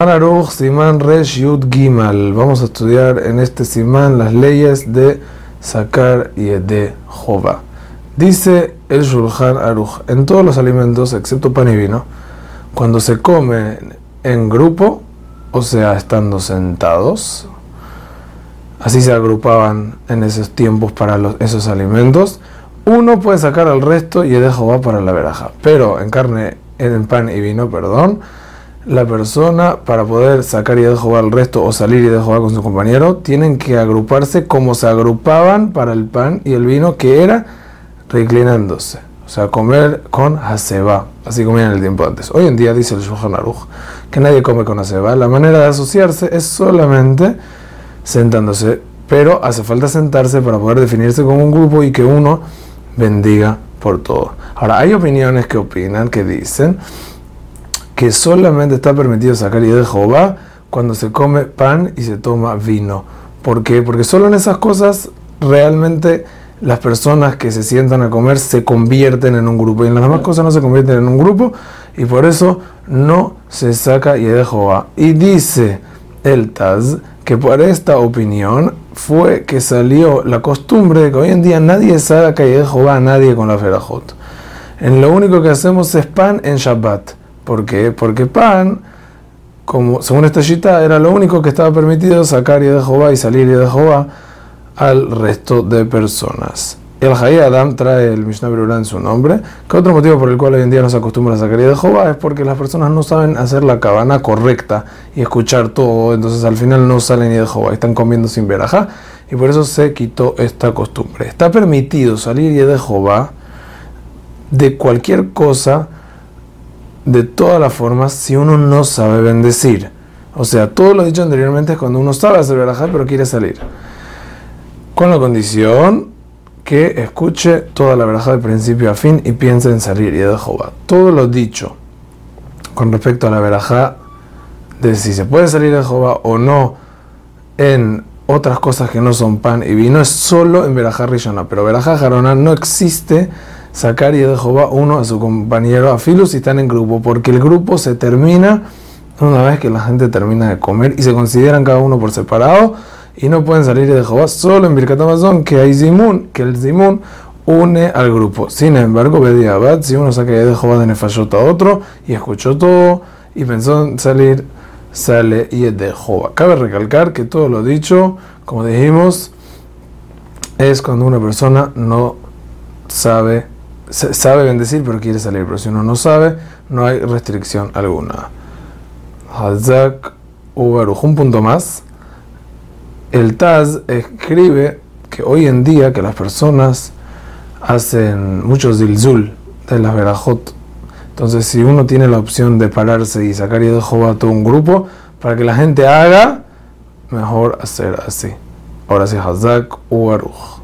Aruch Siman Resh Yud Gimal. Vamos a estudiar en este Siman las leyes de sacar y de Jova. Dice el Shulchan Aruch: en todos los alimentos, excepto pan y vino, cuando se come en grupo, o sea, estando sentados, así se agrupaban en esos tiempos para esos alimentos, uno puede sacar al resto y de Jova para la veraja. Pero en carne, en pan y vino, perdón la persona para poder sacar y de jugar al resto o salir y de jugar con su compañero, tienen que agruparse como se agrupaban para el pan y el vino, que era reclinándose. O sea, comer con haseba, así comían el tiempo antes. Hoy en día dice el Shulchan Aruch que nadie come con haseba. La manera de asociarse es solamente sentándose, pero hace falta sentarse para poder definirse como un grupo y que uno bendiga por todo. Ahora, hay opiniones que opinan, que dicen que solamente está permitido sacar y de Jehová cuando se come pan y se toma vino. ¿Por qué? Porque solo en esas cosas realmente las personas que se sientan a comer se convierten en un grupo y en las demás cosas no se convierten en un grupo y por eso no se saca y de Jehová. Y dice el Taz que por esta opinión fue que salió la costumbre de que hoy en día nadie saca y de Jehová a nadie con la ferajot. En lo único que hacemos es pan en Shabbat. ¿Por qué? Porque pan, como, según esta cita, era lo único que estaba permitido sacar y de Jehová y salir y de Jehová al resto de personas. El Hayy Adam trae el Mishnah Berurah en su nombre, que otro motivo por el cual hoy en día no se acostumbra a sacar y de Jehová es porque las personas no saben hacer la cabana correcta y escuchar todo, entonces al final no salen y de Jehová, están comiendo sin verajá, y por eso se quitó esta costumbre. Está permitido salir y de Jehová de cualquier cosa de todas las formas si uno no sabe bendecir. O sea, todo lo dicho anteriormente es cuando uno sabe hacer verajá pero quiere salir. Con la condición que escuche toda la verajá de principio a fin y piense en salir y de Jehová. Todo lo dicho con respecto a la verajá de si se puede salir de Jehová o no en otras cosas que no son pan y vino es solo en verajá rishona. Pero verajá jarona no existe sacar y de Jehová uno a su compañero a filo si están en grupo, porque el grupo se termina una vez que la gente termina de comer y se consideran cada uno por separado y no pueden salir de Jehová solo en Birkat Amazon, que hay Zimun, que el Zimun une al grupo. Sin embargo, Abad, si uno saca de Jehová de Nefashot a otro y escuchó todo y pensó en salir, sale y es de Jehová. Cabe recalcar que todo lo dicho, como dijimos, es cuando una persona no sabe sabe bendecir pero quiere salir, pero si uno no sabe, no hay restricción alguna. Hazak Ubaruj, un punto más. El Taz escribe que hoy en día que las personas hacen mucho zilzul de las verajot. Entonces, si uno tiene la opción de pararse y sacar y de a todo un grupo, para que la gente haga, mejor hacer así. Ahora sí, Hazak Ubaruj.